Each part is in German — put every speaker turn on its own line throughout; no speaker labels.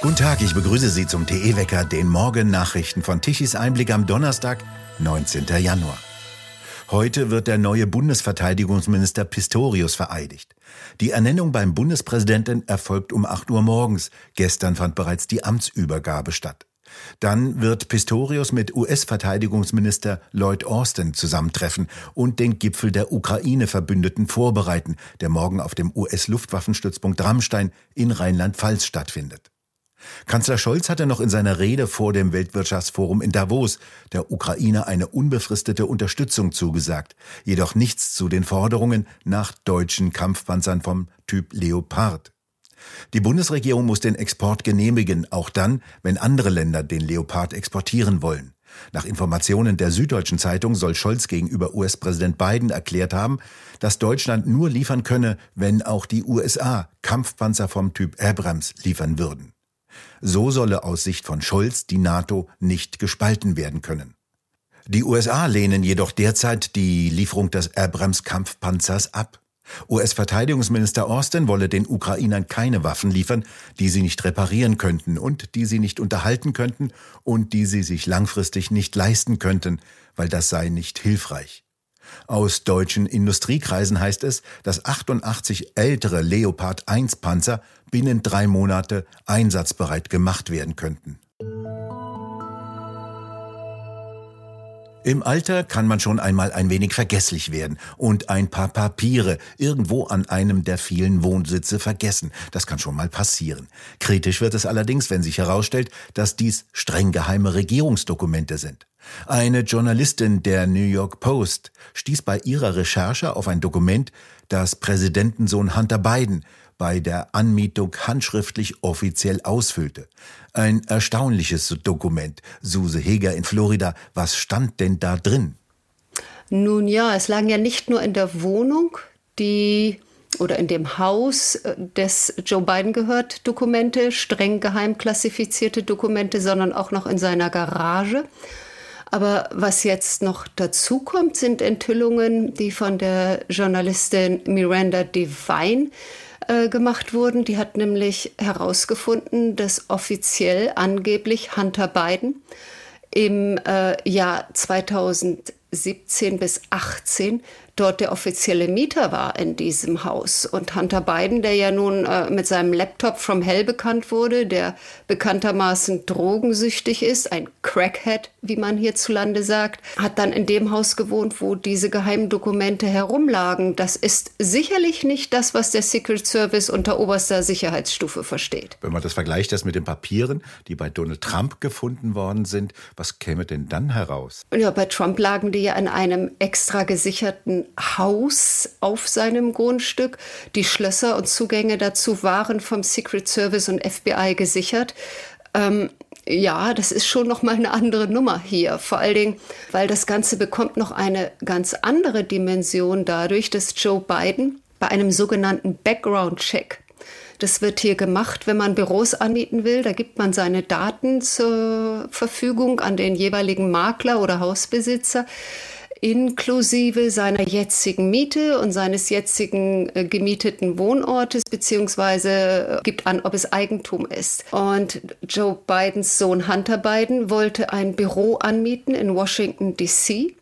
Guten Tag, ich begrüße Sie zum TE-Wecker, den Morgen-Nachrichten von Tichys Einblick am Donnerstag, 19. Januar. Heute wird der neue Bundesverteidigungsminister Pistorius vereidigt. Die Ernennung beim Bundespräsidenten erfolgt um 8 Uhr morgens. Gestern fand bereits die Amtsübergabe statt. Dann wird Pistorius mit US-Verteidigungsminister Lloyd Austin zusammentreffen und den Gipfel der Ukraine-Verbündeten vorbereiten, der morgen auf dem US-Luftwaffenstützpunkt Rammstein in Rheinland-Pfalz stattfindet. Kanzler Scholz hatte noch in seiner Rede vor dem Weltwirtschaftsforum in Davos der Ukraine eine unbefristete Unterstützung zugesagt, jedoch nichts zu den Forderungen nach deutschen Kampfpanzern vom Typ Leopard. Die Bundesregierung muss den Export genehmigen, auch dann, wenn andere Länder den Leopard exportieren wollen. Nach Informationen der Süddeutschen Zeitung soll Scholz gegenüber US-Präsident Biden erklärt haben, dass Deutschland nur liefern könne, wenn auch die USA Kampfpanzer vom Typ Abrams liefern würden. So solle aus Sicht von Scholz die NATO nicht gespalten werden können. Die USA lehnen jedoch derzeit die Lieferung des Abrams Kampfpanzers ab. US-Verteidigungsminister Austin wolle den Ukrainern keine Waffen liefern, die sie nicht reparieren könnten und die sie nicht unterhalten könnten und die sie sich langfristig nicht leisten könnten, weil das sei nicht hilfreich. Aus deutschen Industriekreisen heißt es, dass 88 ältere Leopard 1 Panzer binnen drei Monate einsatzbereit gemacht werden könnten. Im Alter kann man schon einmal ein wenig vergesslich werden und ein paar Papiere irgendwo an einem der vielen Wohnsitze vergessen. Das kann schon mal passieren. Kritisch wird es allerdings, wenn sich herausstellt, dass dies streng geheime Regierungsdokumente sind. Eine Journalistin der New York Post stieß bei ihrer Recherche auf ein Dokument, das Präsidentensohn Hunter Biden bei der Anmietung handschriftlich offiziell ausfüllte. Ein erstaunliches Dokument. Suse Heger in Florida, was stand denn da drin?
Nun ja, es lagen ja nicht nur in der Wohnung, die oder in dem Haus äh, des Joe Biden gehört Dokumente, streng geheim klassifizierte Dokumente, sondern auch noch in seiner Garage. Aber was jetzt noch dazu kommt, sind Enthüllungen, die von der Journalistin Miranda Devine äh, gemacht wurden. Die hat nämlich herausgefunden, dass offiziell angeblich Hunter Biden im äh, Jahr 2017 bis 18 dort der offizielle Mieter war in diesem Haus. Und Hunter Biden, der ja nun äh, mit seinem Laptop from Hell bekannt wurde, der bekanntermaßen drogensüchtig ist, ein Crackhead, wie man hierzulande sagt, hat dann in dem Haus gewohnt, wo diese geheimen Dokumente herumlagen. Das ist sicherlich nicht das, was der Secret Service unter oberster Sicherheitsstufe versteht.
Wenn man das vergleicht, das mit den Papieren, die bei Donald Trump gefunden worden sind, was käme denn dann heraus?
Ja, bei Trump lagen die ja in einem extra gesicherten Haus auf seinem Grundstück. Die Schlösser und Zugänge dazu waren vom Secret Service und FBI gesichert. Ähm, ja, das ist schon noch mal eine andere Nummer hier. Vor allen Dingen, weil das Ganze bekommt noch eine ganz andere Dimension dadurch, dass Joe Biden bei einem sogenannten Background-Check das wird hier gemacht, wenn man Büros anmieten will. Da gibt man seine Daten zur Verfügung an den jeweiligen Makler oder Hausbesitzer inklusive seiner jetzigen Miete und seines jetzigen äh, gemieteten Wohnortes, beziehungsweise äh, gibt an, ob es Eigentum ist. Und Joe Bidens Sohn Hunter Biden wollte ein Büro anmieten in Washington, D.C.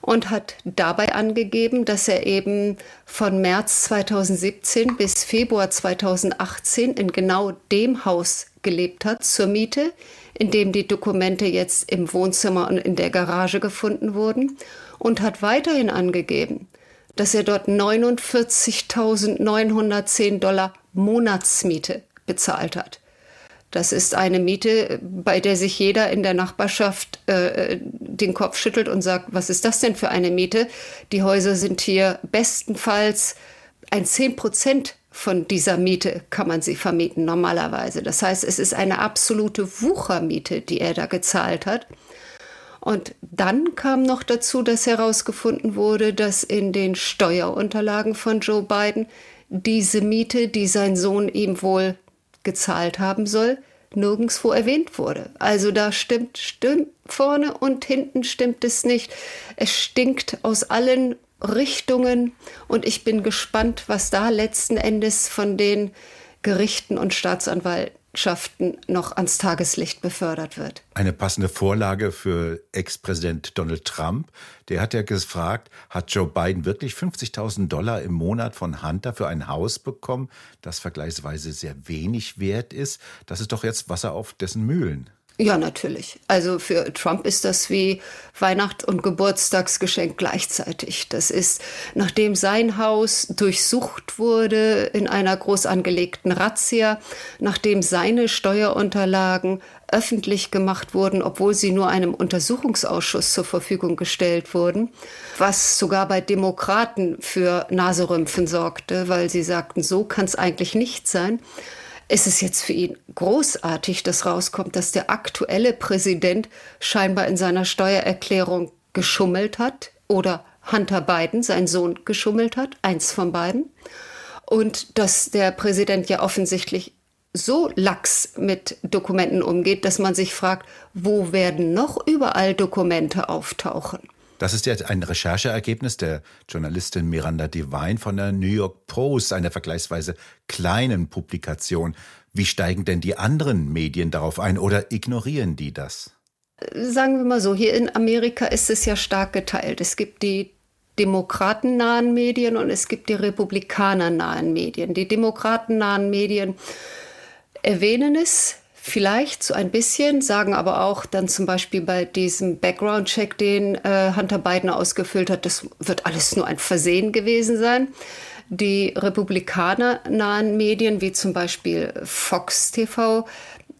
und hat dabei angegeben, dass er eben von März 2017 bis Februar 2018 in genau dem Haus gelebt hat zur Miete, in dem die Dokumente jetzt im Wohnzimmer und in der Garage gefunden wurden und hat weiterhin angegeben, dass er dort 49.910 Dollar Monatsmiete bezahlt hat. Das ist eine Miete, bei der sich jeder in der Nachbarschaft äh, den Kopf schüttelt und sagt, was ist das denn für eine Miete? Die Häuser sind hier bestenfalls ein 10 Prozent von dieser Miete kann man sie vermieten normalerweise. Das heißt, es ist eine absolute Wuchermiete, die er da gezahlt hat. Und dann kam noch dazu, dass herausgefunden wurde, dass in den Steuerunterlagen von Joe Biden diese Miete, die sein Sohn ihm wohl gezahlt haben soll, nirgendswo erwähnt wurde. Also da stimmt, stimmt vorne und hinten stimmt es nicht. Es stinkt aus allen Richtungen und ich bin gespannt, was da letzten Endes von den Gerichten und Staatsanwalten noch ans Tageslicht befördert wird.
Eine passende Vorlage für Ex-Präsident Donald Trump. Der hat ja gefragt, hat Joe Biden wirklich 50.000 Dollar im Monat von Hunter für ein Haus bekommen, das vergleichsweise sehr wenig wert ist? Das ist doch jetzt Wasser auf dessen Mühlen.
Ja, natürlich. Also für Trump ist das wie Weihnacht- und Geburtstagsgeschenk gleichzeitig. Das ist, nachdem sein Haus durchsucht wurde in einer groß angelegten Razzia, nachdem seine Steuerunterlagen öffentlich gemacht wurden, obwohl sie nur einem Untersuchungsausschuss zur Verfügung gestellt wurden, was sogar bei Demokraten für Naserümpfen sorgte, weil sie sagten, so kann es eigentlich nicht sein ist es jetzt für ihn großartig, dass rauskommt, dass der aktuelle Präsident scheinbar in seiner Steuererklärung geschummelt hat oder Hunter Biden, sein Sohn, geschummelt hat, eins von beiden. Und dass der Präsident ja offensichtlich so lax mit Dokumenten umgeht, dass man sich fragt, wo werden noch überall Dokumente auftauchen?
Das ist jetzt ein Rechercheergebnis der Journalistin Miranda Devine von der New York Post, einer vergleichsweise kleinen Publikation. Wie steigen denn die anderen Medien darauf ein oder ignorieren die das?
Sagen wir mal so, hier in Amerika ist es ja stark geteilt. Es gibt die demokratennahen Medien und es gibt die republikanernahen Medien. Die demokratennahen Medien erwähnen es Vielleicht so ein bisschen, sagen aber auch dann zum Beispiel bei diesem Background-Check, den äh, Hunter Biden ausgefüllt hat, das wird alles nur ein Versehen gewesen sein. Die republikanernahen Medien, wie zum Beispiel Fox TV,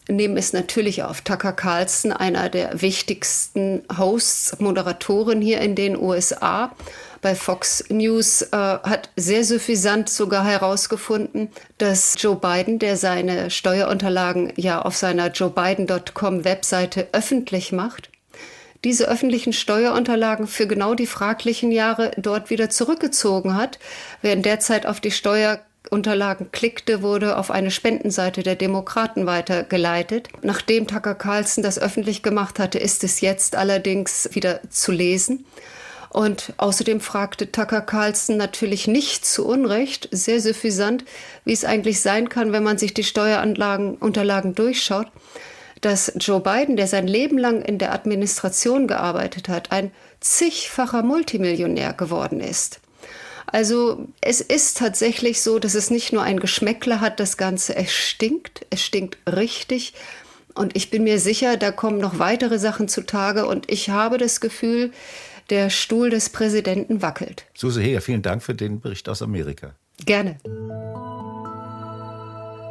nehmen es natürlich auf. Tucker Carlson, einer der wichtigsten Hosts, Moderatoren hier in den USA, bei Fox News äh, hat sehr suffisant sogar herausgefunden, dass Joe Biden, der seine Steuerunterlagen ja auf seiner joebiden.com Webseite öffentlich macht, diese öffentlichen Steuerunterlagen für genau die fraglichen Jahre dort wieder zurückgezogen hat. Wer in der Zeit auf die Steuerunterlagen klickte, wurde auf eine Spendenseite der Demokraten weitergeleitet. Nachdem Tucker Carlson das öffentlich gemacht hatte, ist es jetzt allerdings wieder zu lesen. Und außerdem fragte Tucker Carlson natürlich nicht zu Unrecht, sehr suffisant, wie es eigentlich sein kann, wenn man sich die Steueranlagen durchschaut, dass Joe Biden, der sein Leben lang in der Administration gearbeitet hat, ein zigfacher Multimillionär geworden ist. Also es ist tatsächlich so, dass es nicht nur ein Geschmäckler hat, das Ganze, es stinkt, es stinkt richtig. Und ich bin mir sicher, da kommen noch weitere Sachen zutage. Und ich habe das Gefühl, der Stuhl des Präsidenten wackelt.
Suse Heger, vielen Dank für den Bericht aus Amerika.
Gerne.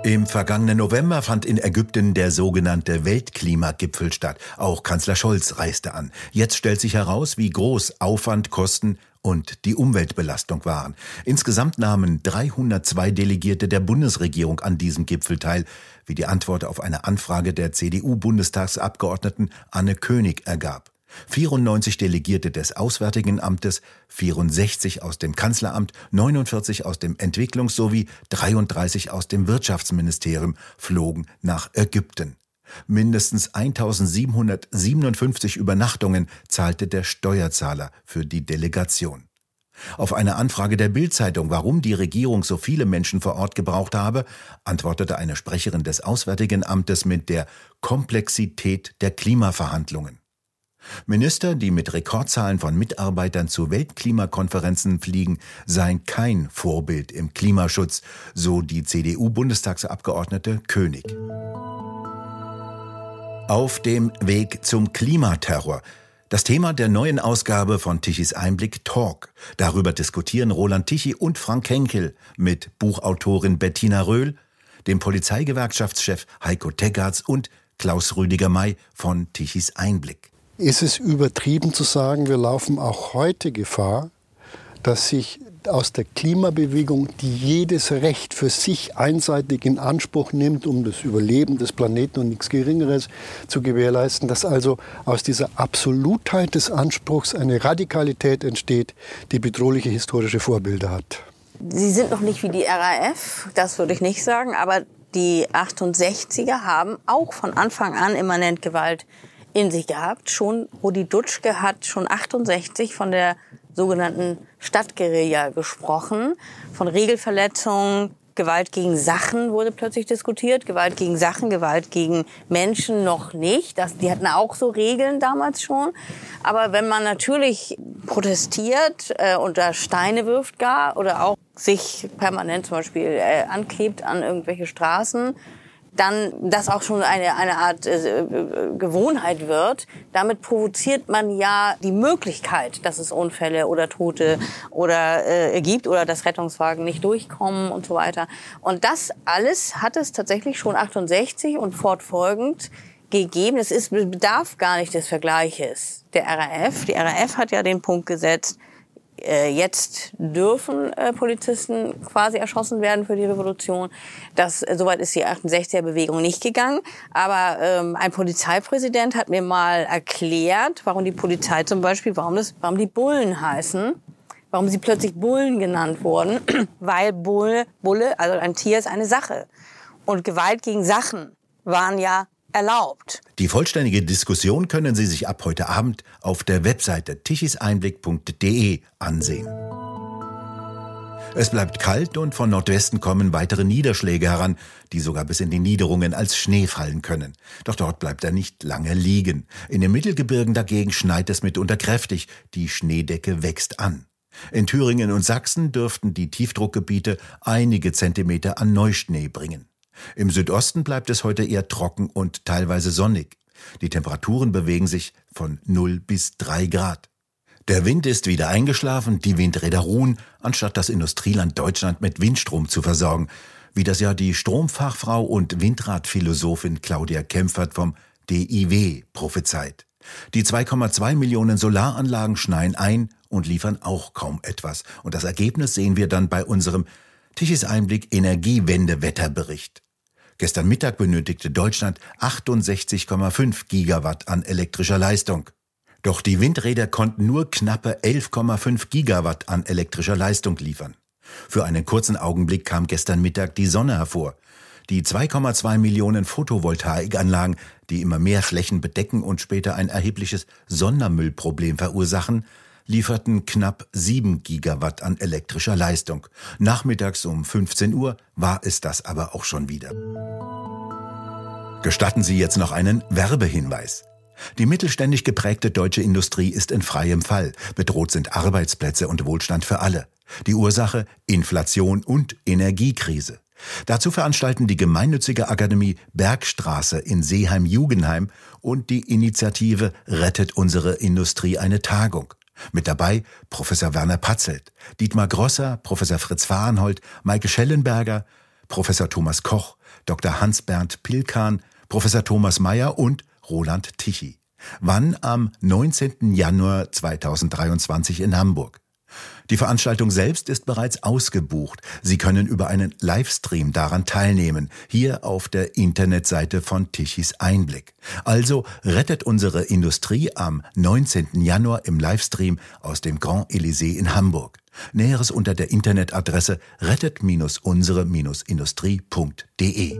Im vergangenen November fand in Ägypten der sogenannte Weltklimagipfel statt. Auch Kanzler Scholz reiste an. Jetzt stellt sich heraus, wie groß Aufwand, Kosten und die Umweltbelastung waren. Insgesamt nahmen 302 Delegierte der Bundesregierung an diesem Gipfel teil, wie die Antwort auf eine Anfrage der CDU-Bundestagsabgeordneten Anne König ergab. 94 Delegierte des Auswärtigen Amtes, 64 aus dem Kanzleramt, 49 aus dem Entwicklungs- sowie 33 aus dem Wirtschaftsministerium flogen nach Ägypten. Mindestens 1757 Übernachtungen zahlte der Steuerzahler für die Delegation. Auf eine Anfrage der Bildzeitung, warum die Regierung so viele Menschen vor Ort gebraucht habe, antwortete eine Sprecherin des Auswärtigen Amtes mit der Komplexität der Klimaverhandlungen. Minister, die mit Rekordzahlen von Mitarbeitern zu Weltklimakonferenzen fliegen, seien kein Vorbild im Klimaschutz, so die CDU-Bundestagsabgeordnete König. Auf dem Weg zum Klimaterror. Das Thema der neuen Ausgabe von Tichys Einblick Talk. Darüber diskutieren Roland Tichy und Frank Henkel mit Buchautorin Bettina Röhl, dem Polizeigewerkschaftschef Heiko Teggarts und Klaus Rüdiger May von Tichys Einblick
ist es übertrieben zu sagen, wir laufen auch heute Gefahr, dass sich aus der Klimabewegung, die jedes Recht für sich einseitig in Anspruch nimmt, um das Überleben des Planeten und nichts Geringeres zu gewährleisten, dass also aus dieser Absolutheit des Anspruchs eine Radikalität entsteht, die bedrohliche historische Vorbilder hat.
Sie sind noch nicht wie die RAF, das würde ich nicht sagen, aber die 68er haben auch von Anfang an immanent Gewalt in sich gehabt. Schon Rudi Dutschke hat schon 68 von der sogenannten Stadtguerilla gesprochen, von Regelverletzungen, Gewalt gegen Sachen wurde plötzlich diskutiert. Gewalt gegen Sachen, Gewalt gegen Menschen noch nicht. Das, die hatten auch so Regeln damals schon. Aber wenn man natürlich protestiert äh, und da Steine wirft gar oder auch sich permanent zum Beispiel äh, anklebt an irgendwelche Straßen, dann das auch schon eine, eine Art äh, Gewohnheit wird. Damit provoziert man ja die Möglichkeit, dass es Unfälle oder Tote oder äh, gibt oder dass Rettungswagen nicht durchkommen und so weiter. Und das alles hat es tatsächlich schon 68 und fortfolgend gegeben. Es ist, bedarf gar nicht des Vergleiches der RAF. Die RAF hat ja den Punkt gesetzt, jetzt dürfen äh, Polizisten quasi erschossen werden für die Revolution. Das äh, soweit ist die 68er Bewegung nicht gegangen. Aber ähm, ein Polizeipräsident hat mir mal erklärt, warum die Polizei zum Beispiel, warum das, warum die Bullen heißen, warum sie plötzlich Bullen genannt wurden, weil Bulle, Bulle, also ein Tier ist eine Sache und Gewalt gegen Sachen waren ja erlaubt.
Die vollständige Diskussion können Sie sich ab heute Abend auf der Webseite tichiseinblick.de ansehen. Es bleibt kalt und von Nordwesten kommen weitere Niederschläge heran, die sogar bis in die Niederungen als Schnee fallen können. Doch dort bleibt er nicht lange liegen. In den Mittelgebirgen dagegen schneit es mitunter kräftig, die Schneedecke wächst an. In Thüringen und Sachsen dürften die Tiefdruckgebiete einige Zentimeter an Neuschnee bringen. Im Südosten bleibt es heute eher trocken und teilweise sonnig. Die Temperaturen bewegen sich von 0 bis 3 Grad. Der Wind ist wieder eingeschlafen, die Windräder ruhen, anstatt das Industrieland Deutschland mit Windstrom zu versorgen, wie das ja die Stromfachfrau und Windradphilosophin Claudia Kempfert vom DIW prophezeit. Die 2,2 Millionen Solaranlagen schneien ein und liefern auch kaum etwas. Und das Ergebnis sehen wir dann bei unserem Tichys Einblick Energiewende-Wetterbericht. Gestern Mittag benötigte Deutschland 68,5 Gigawatt an elektrischer Leistung. Doch die Windräder konnten nur knappe 11,5 Gigawatt an elektrischer Leistung liefern. Für einen kurzen Augenblick kam gestern Mittag die Sonne hervor. Die 2,2 Millionen Photovoltaikanlagen, die immer mehr Flächen bedecken und später ein erhebliches Sondermüllproblem verursachen, lieferten knapp 7 Gigawatt an elektrischer Leistung. Nachmittags um 15 Uhr war es das aber auch schon wieder. Gestatten Sie jetzt noch einen Werbehinweis. Die mittelständig geprägte deutsche Industrie ist in freiem Fall. Bedroht sind Arbeitsplätze und Wohlstand für alle. Die Ursache Inflation und Energiekrise. Dazu veranstalten die gemeinnützige Akademie Bergstraße in Seeheim-Jugenheim und die Initiative Rettet unsere Industrie eine Tagung. Mit dabei Professor Werner Patzelt, Dietmar Grosser, Professor Fritz Fahrenhold, Maike Schellenberger, Professor Thomas Koch, Dr. Hans-Bernd Pilkan, Professor Thomas Mayer und Roland Tichy. Wann? Am 19. Januar 2023 in Hamburg. Die Veranstaltung selbst ist bereits ausgebucht. Sie können über einen Livestream daran teilnehmen, hier auf der Internetseite von Tichys Einblick. Also rettet unsere Industrie am 19. Januar im Livestream aus dem Grand Elysée in Hamburg. Näheres unter der Internetadresse rettet-unsere-industrie.de.